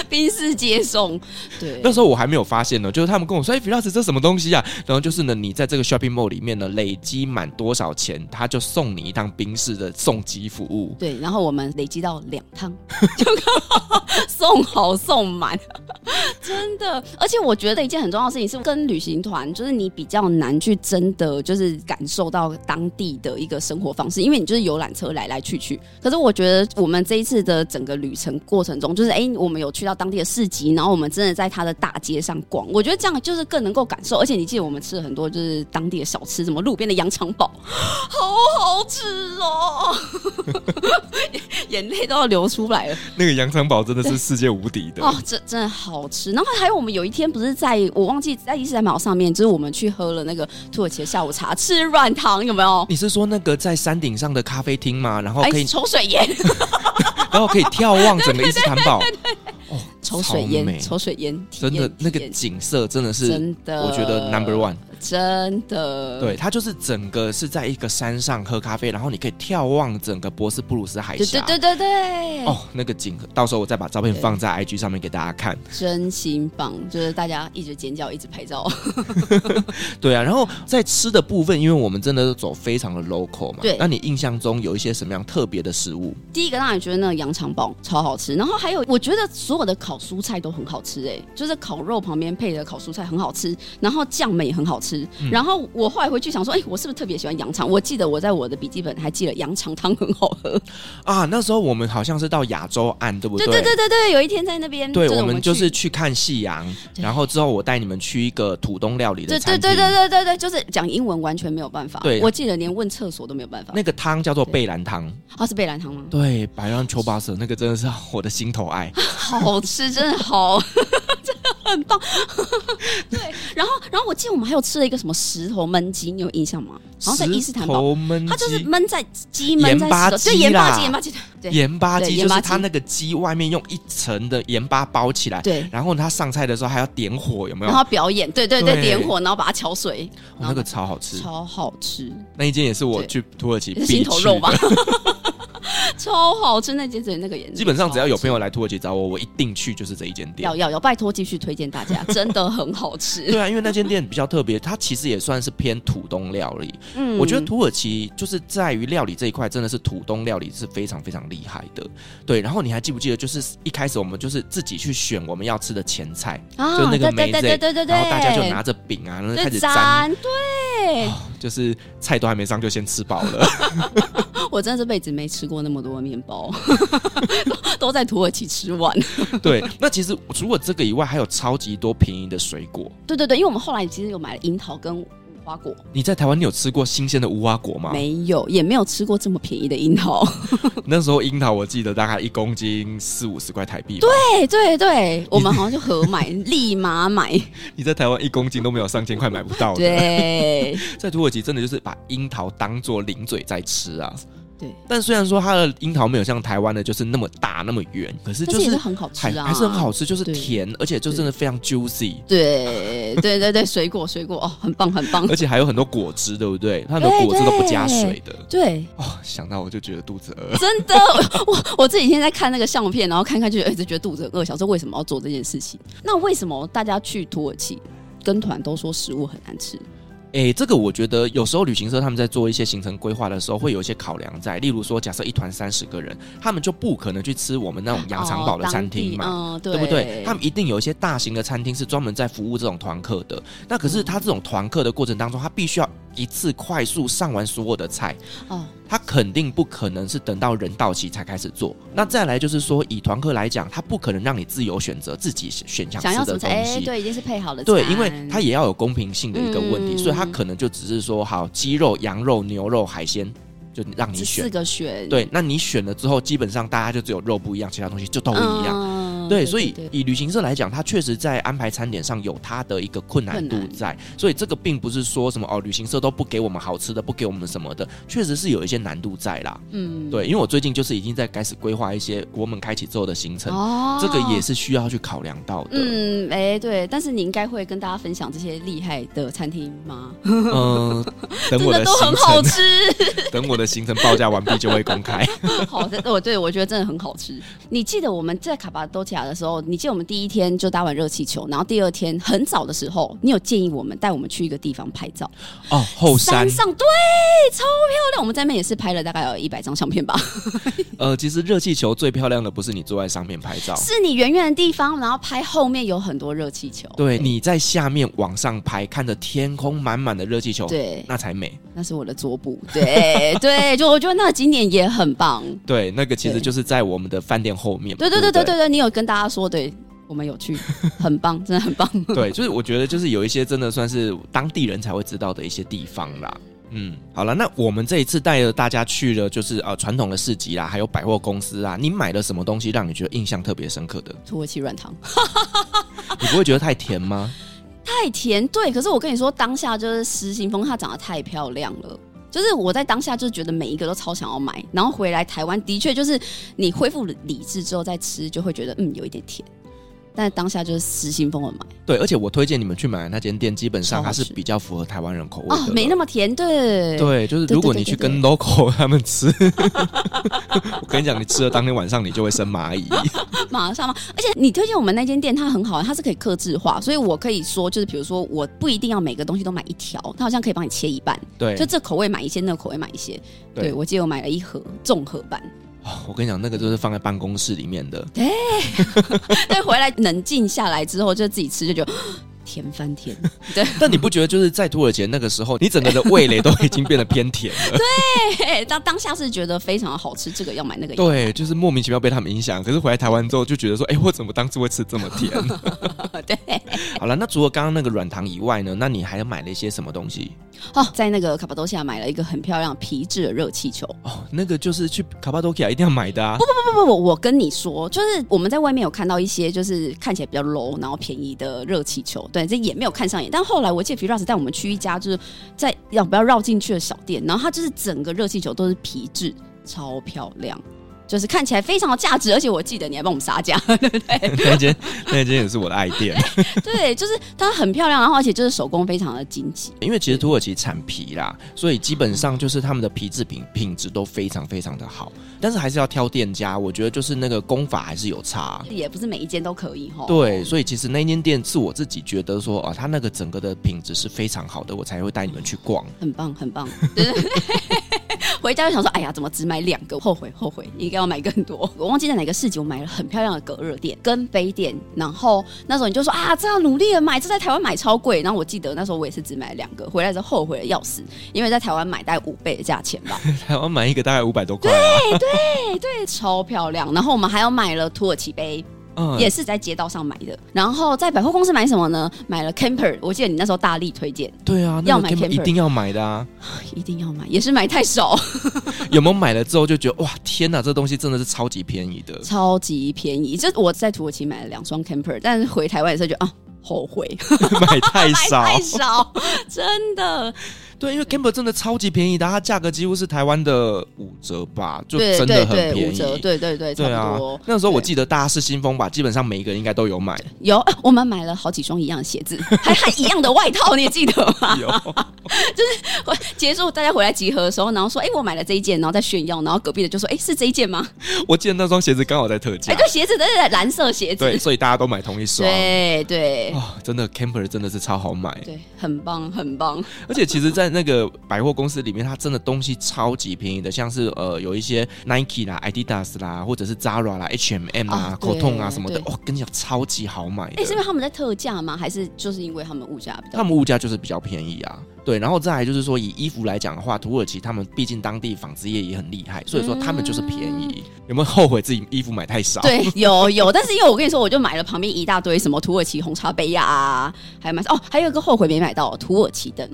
宾士接送。对，那时候我还没有发现呢，就是他们跟我说：“哎，Firas，这什么东西啊？”然后就是呢，你在这个 shopping mall 里面呢，累积满多少钱，他就送你一趟宾士的送机服务。对，然后我们累积到两趟，就刚好 送。送好送满，真的。而且我觉得一件很重要的事情是，跟旅行团就是你比较难去真的就是感受到当地的一个生活方式，因为你就是游览车来来去去。可是我觉得我们这一次的整个旅程过程中，就是哎、欸，我们有去到当地的市集，然后我们真的在它的大街上逛，我觉得这样就是更能够感受。而且你记得我们吃了很多就是当地的小吃，什么路边的羊肠堡，好好吃哦，眼泪都要流出来了。那个羊肠堡真的是世界无敌的哦，真真的好吃。然后还有我们有一天不是在我忘记在伊斯坦堡上面，就是我们去喝了那个土耳其的下午茶，吃软糖有没有？你是说那个在山顶上的咖啡厅吗？然后可以抽水烟，然后可以眺望整个伊斯坦堡。哦，抽水烟，抽水烟，真的那个景色真的是真的，我觉得 number one。真的，对，它就是整个是在一个山上喝咖啡，然后你可以眺望整个博斯布鲁斯海峡。对对对对对。哦，那个景，到时候我再把照片放在 IG 上面给大家看。真心棒，就是大家一直尖叫，一直拍照。对啊，然后在吃的部分，因为我们真的是走非常的 local 嘛。对。那你印象中有一些什么样特别的食物？第一个让你觉得那个羊肠堡超好吃，然后还有我觉得所有的烤蔬菜都很好吃，哎，就是烤肉旁边配的烤蔬菜很好吃，然后酱们也很好吃。嗯、然后我后来回去想说，哎，我是不是特别喜欢羊肠？我记得我在我的笔记本还记得羊肠汤很好喝啊。那时候我们好像是到亚洲岸，对不对？对对对对对，有一天在那边，对，我们，就是去看夕阳，然后之后我带你们去一个土东料理的餐厅。对对对对对对，就是讲英文完全没有办法。对，我记得连问厕所都没有办法。那个汤叫做贝兰汤，它，是贝兰汤吗？对，白兰丘巴瑟，那个真的是我的心头爱，好吃，真的好。很棒，对，然后，然后我记得我们还有吃了一个什么石头焖鸡，你有印象吗？然后在伊斯坦堡，它就是焖在鸡焖在石头，就盐巴鸡，盐巴鸡，对，盐巴鸡就是它那个鸡外面用一层的盐巴包起来，对，然后它上菜的时候还要点火，有没有？然后表演，对对对，点火，然后把它敲碎，那个超好吃，超好吃。那一间也是我去土耳其必心头肉吧。超好吃，那间子那个颜色，基本上只要有朋友来土耳其找我，我一定去就是这一间店。要要要，拜托继续推荐大家，真的很好吃。对啊，因为那间店比较特别，它其实也算是偏土东料理。嗯，我觉得土耳其就是在于料理这一块，真的是土东料理是非常非常厉害的。对，然后你还记不记得，就是一开始我们就是自己去选我们要吃的前菜，啊、就是那个梅子，对对对对对，然后大家就拿着饼啊，然后开始沾，对、哦，就是菜都还没上就先吃饱了。我真的这辈子没吃过那么多。多的面包，都在土耳其吃完。对，那其实除了这个以外，还有超级多便宜的水果。对对对，因为我们后来其实有买了樱桃跟。无花果，你在台湾你有吃过新鲜的无花果吗？没有，也没有吃过这么便宜的樱桃。那时候樱桃我记得大概一公斤四五十块台币。对对对，我们好像就合买，立马买。你在台湾一公斤都没有上千块买不到的。对，在土耳其真的就是把樱桃当做零嘴在吃啊。对，但虽然说它的樱桃没有像台湾的，就是那么大那么圆，可是就是，是很好吃啊，还是很好吃，就是甜，而且就真的非常 juicy。对对对对，水果水果哦，很棒很棒，而且还有很多果汁，对不对？它的果汁都不加水的。对哦，想到我就觉得肚子饿。真的，我我这几天在看那个相片，然后看看就一直觉得肚子很饿，想说为什么要做这件事情？那为什么大家去土耳其跟团都说食物很难吃？诶、欸，这个我觉得有时候旅行社他们在做一些行程规划的时候，会有一些考量在。例如说，假设一团三十个人，他们就不可能去吃我们那种羊肠堡的餐厅嘛，哦嗯、对，对不对？他们一定有一些大型的餐厅是专门在服务这种团客的。那可是他这种团客的过程当中，他必须要一次快速上完所有的菜哦。他肯定不可能是等到人到齐才开始做。那再来就是说，以团客来讲，他不可能让你自由选择自己选想吃的东西。欸、对，已经是配好了。对，因为他也要有公平性的一个问题，嗯、所以他可能就只是说，好，鸡肉、羊肉、牛肉、海鲜，就让你选。四个选。对，那你选了之后，基本上大家就只有肉不一样，其他东西就都一样。嗯对，所以以旅行社来讲，他确实在安排餐点上有他的一个困难度在，所以这个并不是说什么哦，旅行社都不给我们好吃的，不给我们什么的，确实是有一些难度在啦。嗯，对，因为我最近就是已经在开始规划一些国门开启之后的行程，哦，这个也是需要去考量到的。嗯，哎，对，但是你应该会跟大家分享这些厉害的餐厅吗？嗯，等我的行程都很好吃，等我的行程报价完毕就会公开。好的，我对我觉得真的很好吃。你记得我们在卡巴多奇亚的时候，你记得我们第一天就搭完热气球，然后第二天很早的时候，你有建议我们带我们去一个地方拍照哦，后山上对，超漂亮。我们在那边也是拍了大概有一百张相片吧。呃，其实热气球最漂亮的不是你坐在上面拍照，是你远远的地方，然后拍后面有很多热气球。对，你在下面往上拍，看着天空满满的热气球，对，那才美。那是我的桌布，对对，就我觉得那个景点也很棒。对，那个其实就是在我们的饭店后面。对对对对对对，你有跟大家说，对，我们有去，很棒，真的很棒。对，就是我觉得就是有一些真的算是当地人才会知道的一些地方啦。嗯，好了，那我们这一次带着大家去了，就是呃传统的市集啦，还有百货公司啊，你买了什么东西让你觉得印象特别深刻的？土耳其软糖，你不会觉得太甜吗？太甜，对。可是我跟你说，当下就是失心疯，它长得太漂亮了。就是我在当下就觉得每一个都超想要买，然后回来台湾的确就是你恢复理智之后再吃，就会觉得嗯有一点甜。但当下就是失心疯的买，对，而且我推荐你们去买的那间店，基本上它是比较符合台湾人口味的，哦，没那么甜，对，对，就是如果你去跟 local 他们吃，我跟你讲，你吃了当天晚上你就会生蚂蚁，马上吗？而且你推荐我们那间店，它很好，它是可以克制化，所以我可以说，就是比如说，我不一定要每个东西都买一条，它好像可以帮你切一半，对，就这口味买一些，那个口味买一些，对，对。我记得我买了一盒综合版。我跟你讲，那个就是放在办公室里面的。对，但，回来冷静下来之后，就自己吃，就觉得甜翻天。对，但你不觉得就是在土耳其那个时候，你整个的味蕾都已经变得偏甜了？对，当当下是觉得非常的好吃，这个要买那个。对，就是莫名其妙被他们影响。可是回来台湾之后，就觉得说，哎、欸，我怎么当初会吃这么甜？对。好了，那除了刚刚那个软糖以外呢？那你还买了一些什么东西？哦，在那个卡巴多西亚买了一个很漂亮皮质的热气球。哦，那个就是去卡巴多西亚一定要买的啊！不不不不不，我跟你说，就是我们在外面有看到一些就是看起来比较 low 然后便宜的热气球，对，这也没有看上眼。但后来我记得 Firas 带我们去一家就是在要不要绕进去的小店，然后它就是整个热气球都是皮质，超漂亮。就是看起来非常有价值，而且我记得你还帮我们杀价，对不对？那间那间也是我的爱店。对，就是它很漂亮，然后而且就是手工非常的精致。因为其实土耳其产皮啦，所以基本上就是他们的皮制品品质都非常非常的好。但是还是要挑店家，我觉得就是那个工法还是有差，也不是每一间都可以哈。对，所以其实那间店是我自己觉得说啊，它那个整个的品质是非常好的，我才会带你们去逛。很棒，很棒。对 回家就想说，哎呀，怎么只买两个？后悔后悔，应该要买更多。我忘记在哪个市集，我买了很漂亮的隔热垫跟杯垫。然后那时候你就说啊，这样努力的买，这在台湾买超贵。然后我记得那时候我也是只买了两个，回来之后后悔的要死，因为在台湾买大概五倍的价钱吧。台湾买一个大概五百多块，啊，对对对，超漂亮。然后我们还要买了土耳其杯。嗯、也是在街道上买的，然后在百货公司买什么呢？买了 Camper，我记得你那时候大力推荐。对啊，要买 Camper 一定要买的啊，一定要买，也是买太少。有没有买了之后就觉得哇，天哪，这东西真的是超级便宜的，超级便宜。就我在土耳其买了两双 Camper，但是回台湾的时候就啊，后悔 买太少，买太少，真的。对，因为 Camper 真的超级便宜的，它价格几乎是台湾的五折吧，就真的很便宜。对对对，五折，对对对，对啊。那时候我记得大家是新风吧，基本上每一个人应该都有买。有，我们买了好几双一样的鞋子，还还一样的外套，你也记得吗？有，就是结束大家回来集合的时候，然后说：“哎，我买了这一件。”然后再炫耀，然后隔壁的就说：“哎，是这一件吗？”我记得那双鞋子刚好在特价。哎，对，鞋子都是蓝色鞋子，对，所以大家都买同一双。对对，哦，真的 Camper 真的是超好买，对，很棒很棒。而且其实，在那个百货。公司里面，它真的东西超级便宜的，像是呃有一些 Nike 啦、Adidas 啦，或者是 Zara 啦、H&M 啊、Cotton 啊什么的，哦，跟你讲超级好买。哎，是因为他们在特价吗？还是就是因为他们物价比较？他们物价就是比较便宜啊。对，然后再来就是说，以衣服来讲的话，土耳其他们毕竟当地纺织业也很厉害，所以说他们就是便宜。嗯、有没有后悔自己衣服买太少？对，有有，但是因为我跟你说，我就买了旁边一大堆什么土耳其红茶杯呀、啊，还有买哦，还有一个后悔没买到土耳其灯。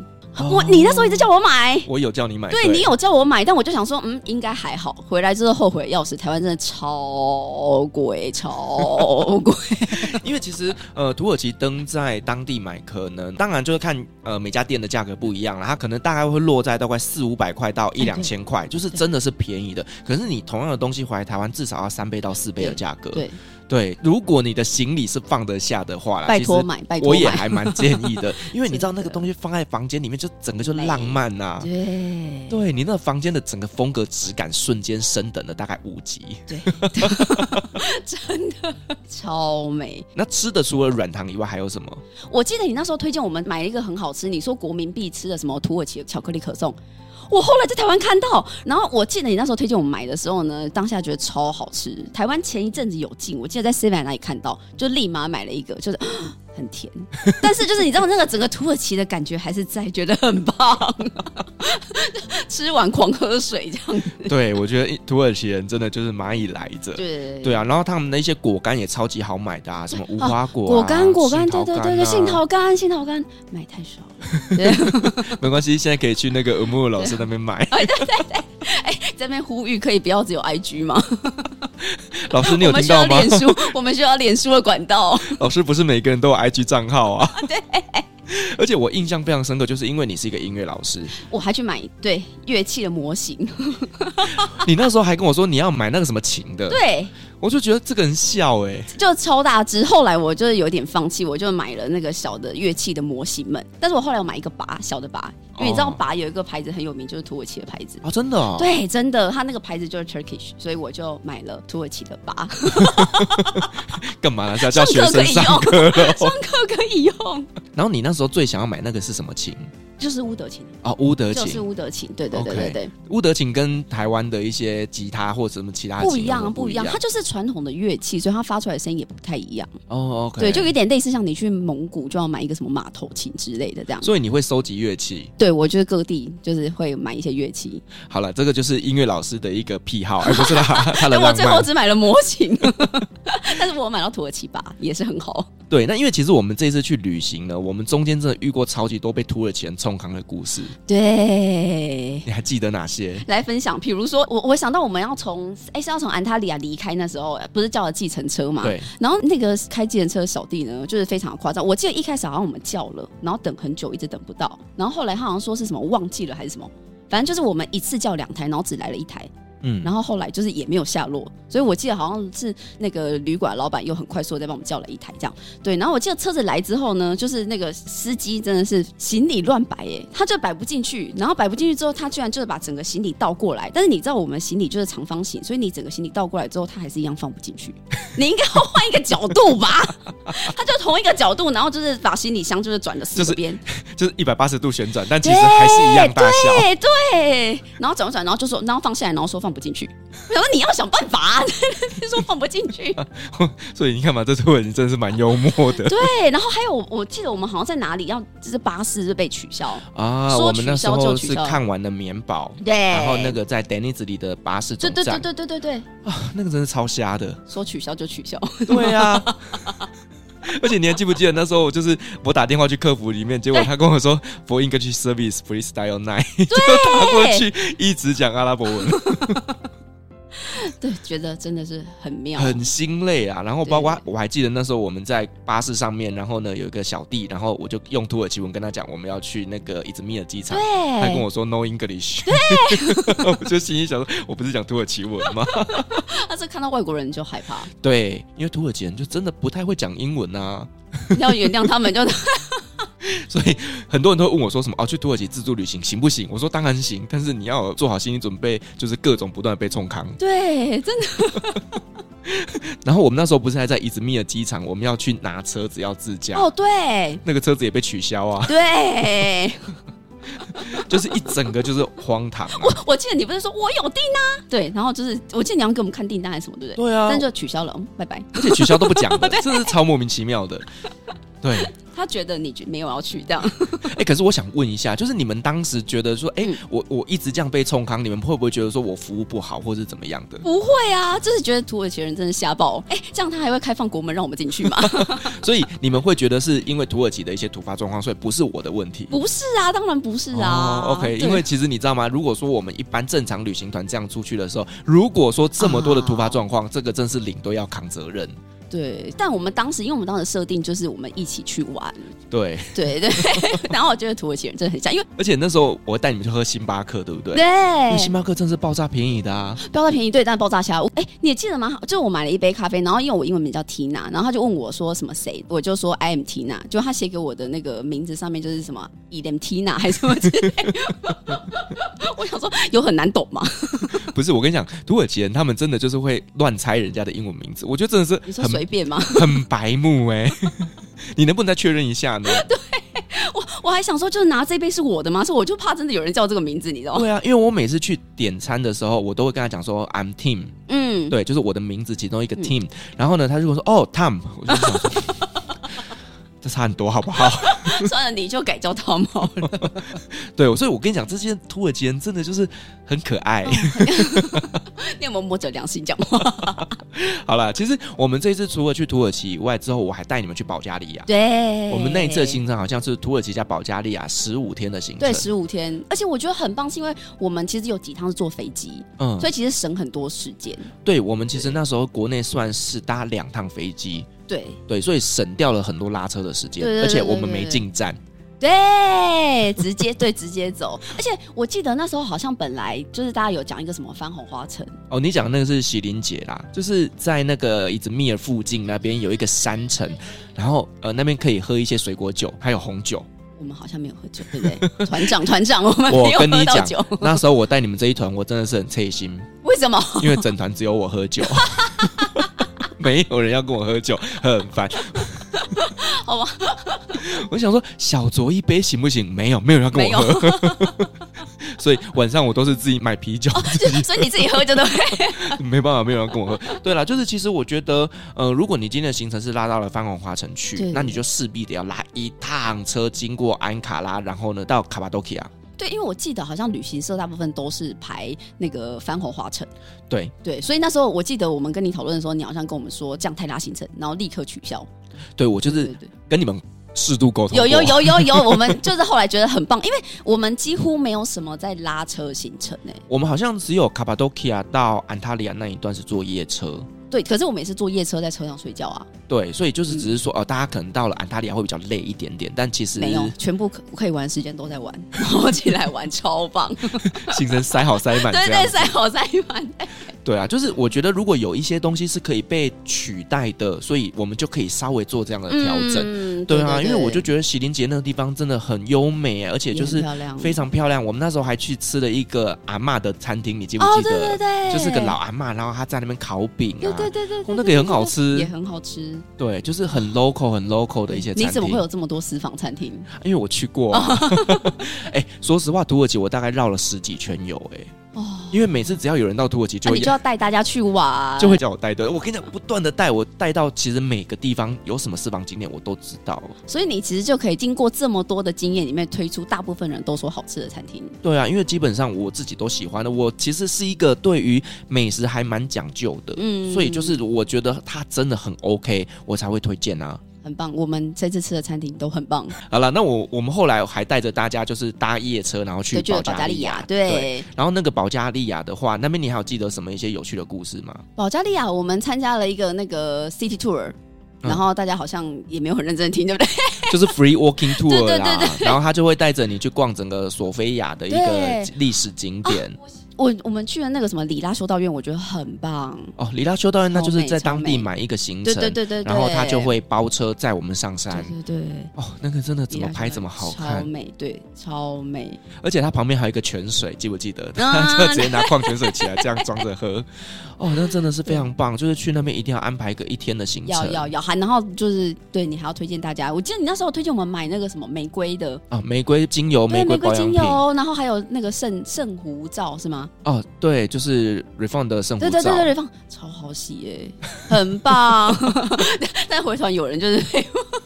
我你那时候一直叫我买，我有叫你买，对，对你有叫我买，但我就想说，嗯，应该还好。回来之后后悔要死，台湾真的超贵，超贵。因为其实呃，土耳其灯在当地买，可能当然就是看呃每家店的价格不一样了，它可能大概会落在大概四五百块到一两千块，就是真的是便宜的。可是你同样的东西回来台湾，至少要三倍到四倍的价格。对。对，如果你的行李是放得下的话，拜托买，拜托，我也还蛮建议的，因为你知道那个东西放在房间里面，就整个就浪漫呐、啊。对，对你那个房间的整个风格质感瞬间升等了大概五级。对，真的超美。那吃的除了软糖以外还有什么？我记得你那时候推荐我们买一个很好吃，你说国民必吃的什么土耳其巧克力可颂。我后来在台湾看到，然后我记得你那时候推荐我买的时候呢，当下觉得超好吃。台湾前一阵子有进，我记得在 Seven 那里看到，就立马买了一个，就是很甜。但是就是你知道那个整个土耳其的感觉还是在，觉得很棒。吃完狂喝水这样子。对，我觉得土耳其人真的就是蚂蚁来着。对对啊，然后他们的一些果干也超级好买的啊，什么无花果、啊、果干、果干，对对对对，杏桃干、杏桃干，买太少了。对 没关系，现在可以去那个木木老师那边买。对对对，哎，这边呼吁可以不要只有 IG 吗？老师，你有听到吗？我们需要脸书，我们需要脸书的管道。老师不是每个人都有 IG 账号啊。对。而且我印象非常深刻，就是因为你是一个音乐老师，我还去买对乐器的模型。你那时候还跟我说你要买那个什么琴的，对。我就觉得这个人笑哎、欸，就超大只。后来我就是有点放弃，我就买了那个小的乐器的模型们。但是我后来我买一个拔小的拔，因为你知道拔有一个牌子很有名，就是土耳其的牌子啊、哦，真的、哦，对，真的，它那个牌子就是 Turkish，所以我就买了土耳其的拔。干嘛呢？要叫学生上课 上课可以用。然后你那时候最想要买那个是什么琴？就是乌德琴哦，乌德琴就是乌德琴，对对对对对。乌德琴跟台湾的一些吉他或者什么其他不一样，不一样，它就是传统的乐器，所以它发出来的声音也不太一样。哦对，就有点类似像你去蒙古就要买一个什么马头琴之类的这样。所以你会收集乐器？对，我觉得各地就是会买一些乐器。好了，这个就是音乐老师的一个癖好，而不是他 他的。我最后只买了模型，但是我买到土耳其吧也是很好。对，那因为其实我们这次去旅行呢，我们中间真的遇过超级多被土耳其人冲康的故事。对，你还记得哪些？来分享，比如说我我想到我们要从哎是要从安塔利亚离开那时候，不是叫了计程车嘛？对。然后那个开计程车的小弟呢，就是非常的夸张。我记得一开始好像我们叫了，然后等很久，一直等不到。然后后来他好像说是什么忘记了还是什么，反正就是我们一次叫两台，然后只来了一台。嗯，然后后来就是也没有下落，所以我记得好像是那个旅馆老板又很快速的再帮我们叫了一台这样，对，然后我记得车子来之后呢，就是那个司机真的是行李乱摆耶，他就摆不进去，然后摆不进去之后，他居然就是把整个行李倒过来，但是你知道我们行李就是长方形，所以你整个行李倒过来之后，他还是一样放不进去，你应该要换一个角度吧？他就同一个角度，然后就是把行李箱 就是转了四边，就是一百八十度旋转，但其实还是一样大小，对对，然后转转，然后就说，然后放下来，然后说放。不进去，然后你要想办法、说放不进去，所以你看嘛，这土耳其真的是蛮幽默的。对，然后还有，我记得我们好像在哪里要，就是巴士就被取消。啊。说我们那时候是看完了棉堡，对，然后那个在 Denizli 里的巴士总站，对对对对对对对。啊，那个真是超瞎的，说取消就取消，对呀、啊。而且你还记不记得那时候，我就是我打电话去客服里面，结果他跟我说 “For English service free style Nine”，就打过去一直讲阿拉伯文。对，觉得真的是很妙，很心累啊。然后包括我还记得那时候我们在巴士上面，然后呢有一个小弟，然后我就用土耳其文跟他讲我们要去那个伊兹密尔机场，他跟我说 “No English”，对，我就心里想说，我不是讲土耳其文吗？他是看到外国人就害怕，对，因为土耳其人就真的不太会讲英文啊，要原谅他们就。所以很多人都会问我说什么哦，去土耳其自助旅行行不行？我说当然行，但是你要做好心理准备，就是各种不断的被冲康。对，真的。然后我们那时候不是还在伊兹密尔机场，我们要去拿车子要自驾。哦，对，那个车子也被取消啊。对，就是一整个就是荒唐啊。我我记得你不是说我有订啊？对，然后就是我记得你要给我们看订单还是什么，对不对？对啊，但就取消了，嗯，拜拜。而且取消都不讲的，这是超莫名其妙的。对。他觉得你没有要去这样，哎、欸，可是我想问一下，就是你们当时觉得说，哎、欸，我我一直这样被冲康，你们会不会觉得说我服务不好，或是怎么样的？不会啊，就是觉得土耳其人真的瞎爆，哎、欸，这样他还会开放国门让我们进去吗？所以你们会觉得是因为土耳其的一些突发状况，所以不是我的问题？不是啊，当然不是啊。哦、OK，因为其实你知道吗？如果说我们一般正常旅行团这样出去的时候，如果说这么多的突发状况，啊、这个真是领队要扛责任。对，但我们当时，因为我们当时设定就是我们一起去玩，对，对对。然后我觉得土耳其人真的很像，因为而且那时候我会带你们去喝星巴克，对不对？对，因为星巴克真是爆炸便宜的啊，爆炸便宜，对，但爆炸虾。哎，你也记得吗？就我买了一杯咖啡，然后因为我英文名叫 Tina，然后他就问我说什么谁，我就说 I am Tina，就他写给我的那个名字上面就是什么 Idem Tina 还是什么之类。我想说有很难懂吗？不是，我跟你讲，土耳其人他们真的就是会乱猜人家的英文名字，我觉得真的是你说随便吗？很白目哎、欸，你能不能再确认一下呢？对，我我还想说，就是拿这杯是我的吗？所以我就怕真的有人叫这个名字，你知道吗？对啊，因为我每次去点餐的时候，我都会跟他讲说 I'm Tim，嗯，对，就是我的名字其中一个 Tim、嗯。然后呢，他如果说哦 Tom，我就想说。这差很多，好不好？算了，你就改叫汤好了。对，所以我跟你讲，这些土耳其人真的就是很可爱。你有没有摸着良心讲话？好了，其实我们这一次除了去土耳其以外，之后我还带你们去保加利亚。对，我们那一次的行程好像是土耳其加保加利亚十五天的行程。对，十五天，而且我觉得很棒，是因为我们其实有几趟是坐飞机，嗯，所以其实省很多时间。对，我们其实那时候国内算是搭两趟飞机。对对，所以省掉了很多拉车的时间，而且我们没进站，对，直接对直接走。而且我记得那时候好像本来就是大家有讲一个什么番红花城哦，你讲的那个是喜林姐啦，就是在那个伊兹密尔附近那边有一个山城，然后呃那边可以喝一些水果酒，还有红酒。我们好像没有喝酒，对不对？团长团长，我们没有喝到酒。我跟你讲，那时候我带你们这一团，我真的是很贴心。为什么？因为整团只有我喝酒。没有人要跟我喝酒，很烦。好吧，我想说小酌一杯行不行？没有，没有人要跟我喝。所以晚上我都是自己买啤酒，哦、所以你自己喝就对。没办法，没有人要跟我喝。对了，就是其实我觉得，呃，如果你今天的行程是拉到了番红花城去，那你就势必得要拉一趟车经过安卡拉，然后呢到卡巴多其亚。对，因为我记得好像旅行社大部分都是排那个翻红花城。对对，所以那时候我记得我们跟你讨论的时候，你好像跟我们说这样太拉行程，然后立刻取消。对，我就是跟你们适度沟通。有有有有有，我们 就是后来觉得很棒，因为我们几乎没有什么在拉车行程诶。我们好像只有卡帕多奇亚到安塔利亚那一段是坐夜车。对，可是我们也是坐夜车在车上睡觉啊。对，所以就是只是说，哦、呃，大家可能到了安大利亚会比较累一点点，但其实没有，全部可可以玩的时间都在玩，然后起来玩超棒，行程塞好塞满，对对，塞好塞满。对啊，就是我觉得如果有一些东西是可以被取代的，所以我们就可以稍微做这样的调整。嗯、对啊对对对，因为我就觉得喜林节那个地方真的很优美，而且就是非常漂亮。我们那时候还去吃了一个阿嬷的餐厅，你记不记得？哦、对对对，就是个老阿嬷，然后她在那边烤饼啊，对对对那个也很好吃，也很好吃。对，就是很 local 很 local 的一些。你怎么会有这么多私房餐厅？因为我去过、啊。哎、欸，说实话，土耳其我大概绕了十几圈有哎。哦，因为每次只要有人到土耳其，就你就要带大家去玩，就会叫我带队。我跟你讲，不断的带我带到，其实每个地方有什么私房景点我都知道。所以你其实就可以经过这么多的经验里面推出大部分人都说好吃的餐厅。对啊，因为基本上我自己都喜欢的。我其实是一个对于美食还蛮讲究的，嗯，所以就是我觉得它真的很 OK，我才会推荐啊。很棒，我们这次吃的餐厅都很棒。好了，那我我们后来还带着大家就是搭夜车，然后去保加利亚。对，对，然后那个保加利亚的话，那边你还有记得什么一些有趣的故事吗？保加利亚，我们参加了一个那个 City Tour，然后大家好像也没有很认真听，对不对？就是 Free Walking Tour 啦，对对对对，然后他就会带着你去逛整个索菲亚的一个历史景点。我我们去了那个什么里拉修道院，我觉得很棒哦。里拉修道院那就是在当地买一个行程，对对对对，然后他就会包车载我们上山，对对对。哦，那个真的怎么拍怎么好看，超美，对，超美。而且它旁边还有一个泉水，记不记得？他 就直接拿矿泉水起来这样装着喝。哦，那真的是非常棒，就是去那边一定要安排一个一天的行程，要要要，还然后就是对你还要推荐大家。我记得你那时候推荐我们买那个什么玫瑰的啊，玫瑰精油，玫瑰保养品，然后还有那个圣圣湖皂是吗？哦，对，就是 Refund 的圣湖皂，对对对对，Refund 超好洗耶，很棒。但回团有人就是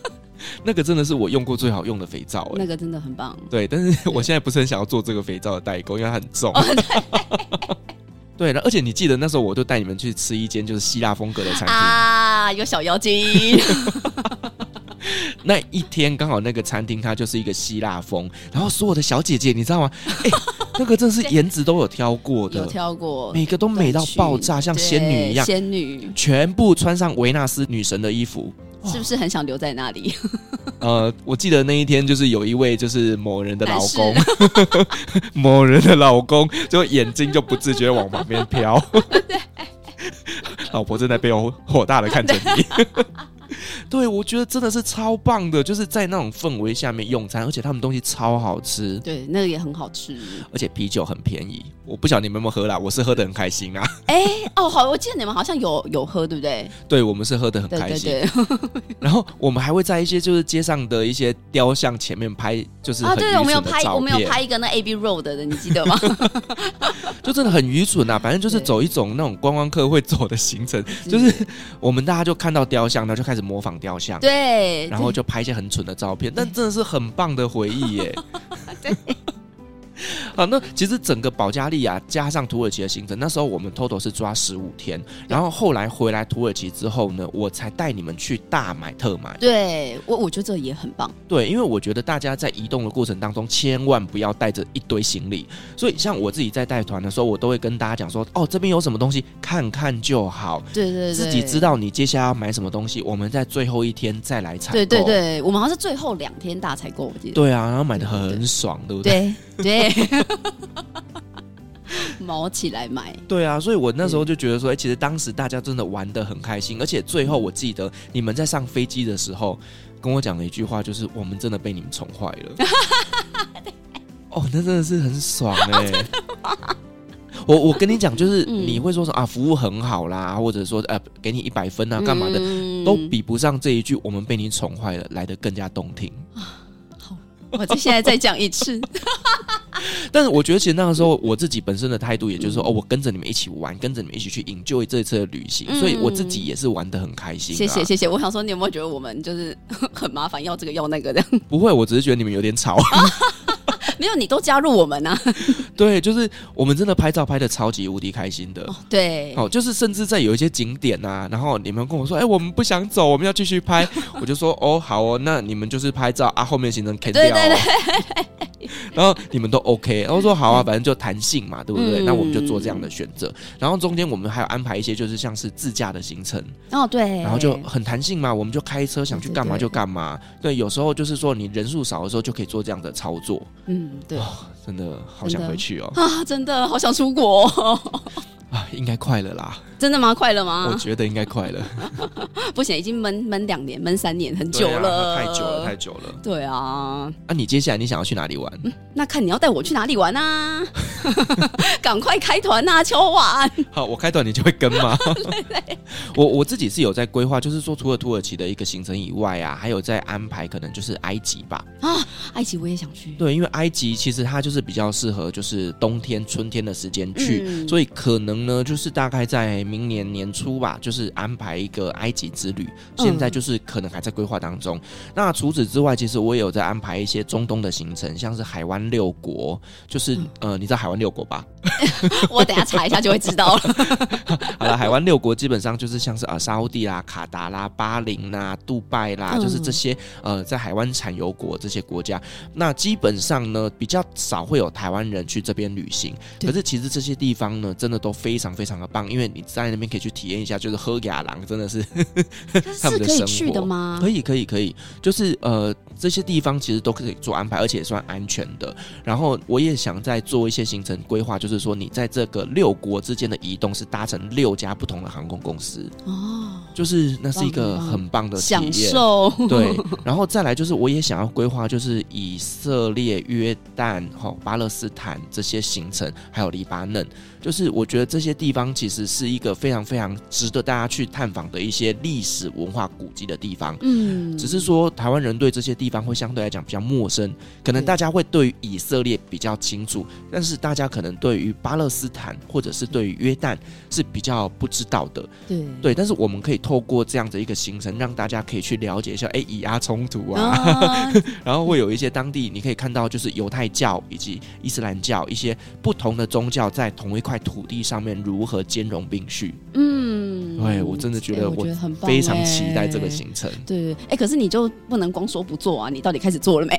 那个真的是我用过最好用的肥皂，那个真的很棒。对，但是我现在不是很想要做这个肥皂的代购，因为它很重。对，而且你记得那时候，我就带你们去吃一间就是希腊风格的餐厅啊，有小妖精。那一天刚好那个餐厅它就是一个希腊风，然后所有的小姐姐你知道吗？哎，那个真是 颜值都有挑过的，有挑过，每个都美到爆炸，像仙女一样，仙女全部穿上维纳斯女神的衣服。是不是很想留在那里？呃，我记得那一天就是有一位就是某人的老公，某人的老公就眼睛就不自觉往旁边飘，老婆正在背后火大的看着你。对，我觉得真的是超棒的，就是在那种氛围下面用餐，而且他们东西超好吃。对，那个也很好吃，而且啤酒很便宜。我不晓得你们有没有喝啦，我是喝的很开心啊。哎，哦，好，我记得你们好像有有喝，对不对？对，我们是喝的很开心。对对对然后我们还会在一些就是街上的一些雕像前面拍，就是啊，对，我们有拍，我们有拍一个那 Abbey Road 的，你记得吗？就真的很愚蠢啊，反正就是走一种那种观光客会走的行程，就是我们大家就看到雕像，然后就开始模仿。雕像对，然后就拍一些很蠢的照片，但真的是很棒的回忆耶。对。好，那其实整个保加利亚加上土耳其的行程，那时候我们 total 是抓十五天，然后后来回来土耳其之后呢，我才带你们去大买特买。对，我我觉得这也很棒。对，因为我觉得大家在移动的过程当中，千万不要带着一堆行李。所以像我自己在带团的时候，我都会跟大家讲说，哦，这边有什么东西，看看就好。对对对，自己知道你接下来要买什么东西，我们在最后一天再来采购。对对对，我们好像是最后两天大采购，我记得。对啊，然后买的很爽，对不对？对对。毛起来买，对啊，所以我那时候就觉得说，哎、欸，其实当时大家真的玩得很开心，而且最后我记得你们在上飞机的时候跟我讲了一句话，就是我们真的被你们宠坏了。哦，那真的是很爽哎、欸！我我跟你讲，就是你会说什么啊，服务很好啦，或者说呃，给你一百分啊，干嘛的，都比不上这一句“我们被你宠坏了”来的更加动听。好，我就现在再讲一次。但是我觉得，其实那个时候我自己本身的态度，也就是说，哦，我跟着你们一起玩，跟着你们一起去 enjoy 这一次的旅行，所以我自己也是玩的很开心。谢谢谢谢，我想说，你有没有觉得我们就是 很麻烦，要这个要那个的？不会，我只是觉得你们有点吵。没有，你都加入我们啊。对，就是我们真的拍照拍的超级无敌开心的。哦，对，哦，就是甚至在有一些景点啊，然后你们跟我说，哎，我们不想走，我们要继续拍，我就说，哦，好哦，那你们就是拍照啊，后面行程 cancel 掉，哦。对对对。然后你们都 OK，然后说好啊，反正就弹性嘛，对不对？嗯、那我们就做这样的选择。然后中间我们还有安排一些，就是像是自驾的行程。哦，对。然后就很弹性嘛，我们就开车想去干嘛就干嘛。对，有时候就是说你人数少的时候就可以做这样的操作。嗯，对。哦、真的好想回去哦。啊，真的好想出国。啊，应该快了啦。真的吗？快了吗？我觉得应该快了。不行，已经闷闷两年，闷三年，很久了，啊、太久了，太久了。对啊。啊，你接下来你想要去哪里玩？嗯、那看你要带我去哪里玩啊！赶快开团啊，秋晚。好，我开团你就会跟吗？我我自己是有在规划，就是说除了土耳其的一个行程以外啊，还有在安排可能就是埃及吧。啊，埃及我也想去。对，因为埃及其实它就是比较适合就是冬天、春天的时间去，嗯、所以可能呢，就是大概在明年年初吧，就是安排一个埃及之旅。现在就是可能还在规划当中。嗯、那除此之外，其实我也有在安排一些中东的行程，像是海湾六国，就是、嗯、呃，你知道海湾六国吧？我等下查一下就会知道了。好了，海湾六国基本上就是像是啊，沙乌地啦、卡达啦、巴林啦、杜拜啦，嗯、就是这些呃，在海湾产油国这些国家。那基本上呢，比较少会有台湾人去这边旅行。可是其实这些地方呢，真的都非常非常的棒，因为你在那边可以去体验一下，就是喝雅郎真的是他们的生活。是可以去的吗？可以，可以，可以，就是呃。这些地方其实都可以做安排，而且也算安全的。然后我也想再做一些行程规划，就是说你在这个六国之间的移动是搭乘六家不同的航空公司哦，就是那是一个很棒的体验。享受。对，然后再来就是我也想要规划，就是以色列、约旦、哈巴勒斯坦这些行程，还有黎巴嫩。就是我觉得这些地方其实是一个非常非常值得大家去探访的一些历史文化古迹的地方。嗯，只是说台湾人对这些地方会相对来讲比较陌生，可能大家会对于以色列比较清楚，但是大家可能对于巴勒斯坦或者是对于约旦是比较不知道的。对对，但是我们可以透过这样的一个行程，让大家可以去了解一下，哎，以阿冲突啊，啊 然后会有一些当地你可以看到，就是犹太教以及伊斯兰教一些不同的宗教在同一块。土地上面如何兼容并蓄？嗯，对我真的觉得我非常期待这个行程。对，哎，可是你就不能光说不做啊？你到底开始做了没？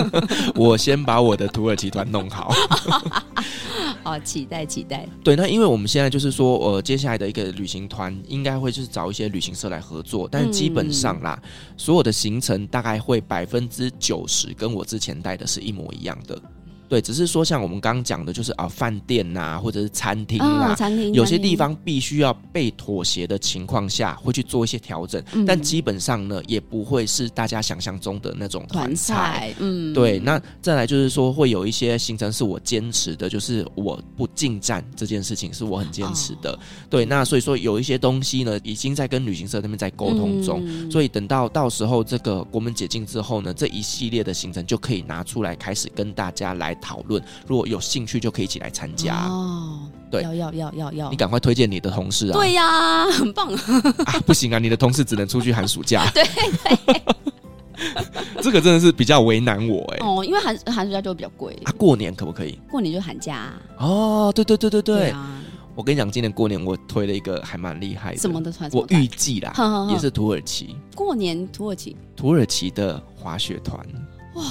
我先把我的土耳其团弄好。好，期待期待。对，那因为我们现在就是说，呃，接下来的一个旅行团应该会就是找一些旅行社来合作，但基本上啦，嗯、所有的行程大概会百分之九十跟我之前带的是一模一样的。对，只是说像我们刚刚讲的，就是啊，饭店呐、啊，或者是餐厅啊，哦、餐厅有些地方必须要被妥协的情况下，会去做一些调整。嗯、但基本上呢，也不会是大家想象中的那种团菜。团菜嗯，对。那再来就是说，会有一些行程是我坚持的，就是我不进站这件事情是我很坚持的。哦、对，那所以说有一些东西呢，已经在跟旅行社那边在沟通中，嗯、所以等到到时候这个国门解禁之后呢，这一系列的行程就可以拿出来开始跟大家来。讨论，如果有兴趣就可以一起来参加哦。对，要要要要要，你赶快推荐你的同事啊！对呀，很棒啊！不行啊，你的同事只能出去寒暑假。对 对，这个真的是比较为难我哎。哦，因为寒寒暑假就比较贵啊。过年可不可以？过年就寒假哦。对对对对对。我跟你讲，今年过年我推了一个还蛮厉害的。什么的团？我预计啦，也是土耳其。过年土耳其，土耳其的滑雪团。哇。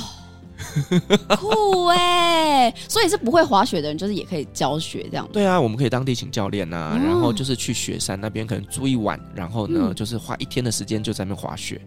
酷哎、欸，所以是不会滑雪的人，就是也可以教学这样。对啊，我们可以当地请教练呐、啊，嗯、然后就是去雪山那边可能住一晚，然后呢，嗯、就是花一天的时间就在那边滑雪，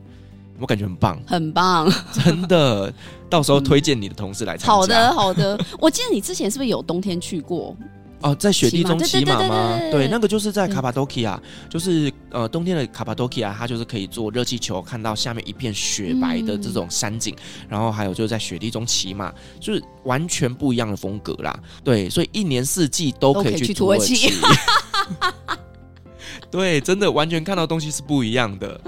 我感觉很棒，很棒，真的。到时候推荐你的同事来参加。好的，好的。我记得你之前是不是有冬天去过？哦，在雪地中骑马吗？对，那个就是在卡帕多奇亚，就是呃冬天的卡帕多奇亚，它就是可以坐热气球，看到下面一片雪白的这种山景，嗯、然后还有就是在雪地中骑马，就是完全不一样的风格啦。对，所以一年四季都可以去土耳其。对，真的完全看到东西是不一样的。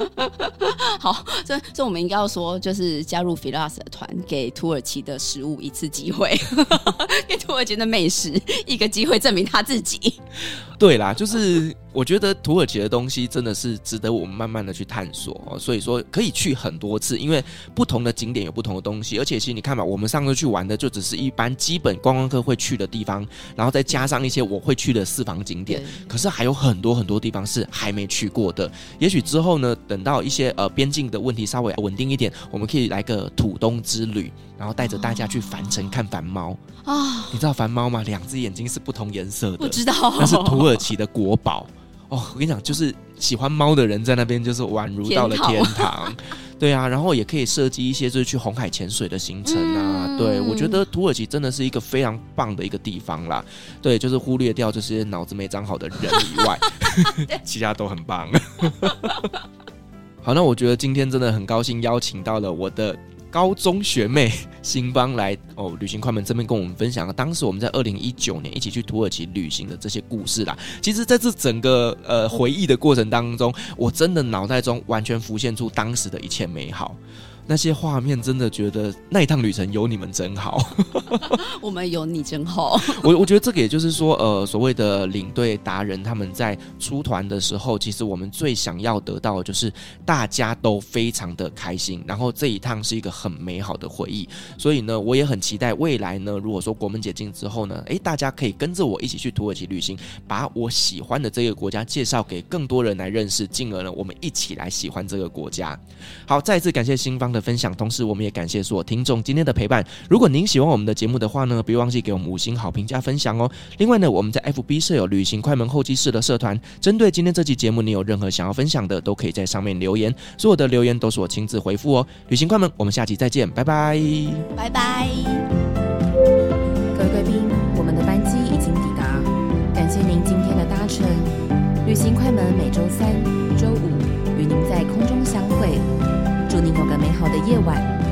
好，这这我们应该要说，就是加入 Firas 的团，给土耳其的食物一次机会，给土耳其的美食一个机会，证明他自己。对啦，就是我觉得土耳其的东西真的是值得我们慢慢的去探索哦。所以说可以去很多次，因为不同的景点有不同的东西。而且其实你看嘛，我们上次去玩的就只是一般基本观光客会去的地方，然后再加上一些我会去的私房景点。可是还有很多很多地方是还没去过的。也许之后呢，等到一些呃边境的问题稍微稳定一点，我们可以来个土东之旅，然后带着大家去凡城看繁猫啊。你知道繁猫吗？两只眼睛是不同颜色的，不知道，那是土耳其的国宝哦。我跟你讲，就是喜欢猫的人在那边就是宛如到了天堂，对啊。然后也可以设计一些就是去红海潜水的行程啊。嗯、对，我觉得土耳其真的是一个非常棒的一个地方啦。对，就是忽略掉这些脑子没长好的人以外，其他都很棒。好，那我觉得今天真的很高兴邀请到了我的。高中学妹 新邦来哦，旅行快门这边跟我们分享了当时我们在二零一九年一起去土耳其旅行的这些故事啦。其实，在这整个呃回忆的过程当中，我真的脑袋中完全浮现出当时的一切美好。那些画面真的觉得那一趟旅程有你们真好，我们有你真好。我我觉得这个也就是说，呃，所谓的领队达人他们在出团的时候，其实我们最想要得到的就是大家都非常的开心，然后这一趟是一个很美好的回忆。所以呢，我也很期待未来呢，如果说国门解禁之后呢，诶，大家可以跟着我一起去土耳其旅行，把我喜欢的这个国家介绍给更多人来认识，进而呢，我们一起来喜欢这个国家。好，再一次感谢新邦的分享，同时我们也感谢所有听众今天的陪伴。如果您喜欢我们的节目的话呢，别忘记给我们五星好评加分享哦。另外呢，我们在 FB 设有旅行快门候机室的社团，针对今天这期节目，你有任何想要分享的，都可以在上面留言，所有的留言都是我亲自回复哦。旅行快门，我们下期再见，拜拜，拜拜。各位贵宾，我们的班机已经抵达，感谢您今天的搭乘。旅行快门每周三、的夜晚，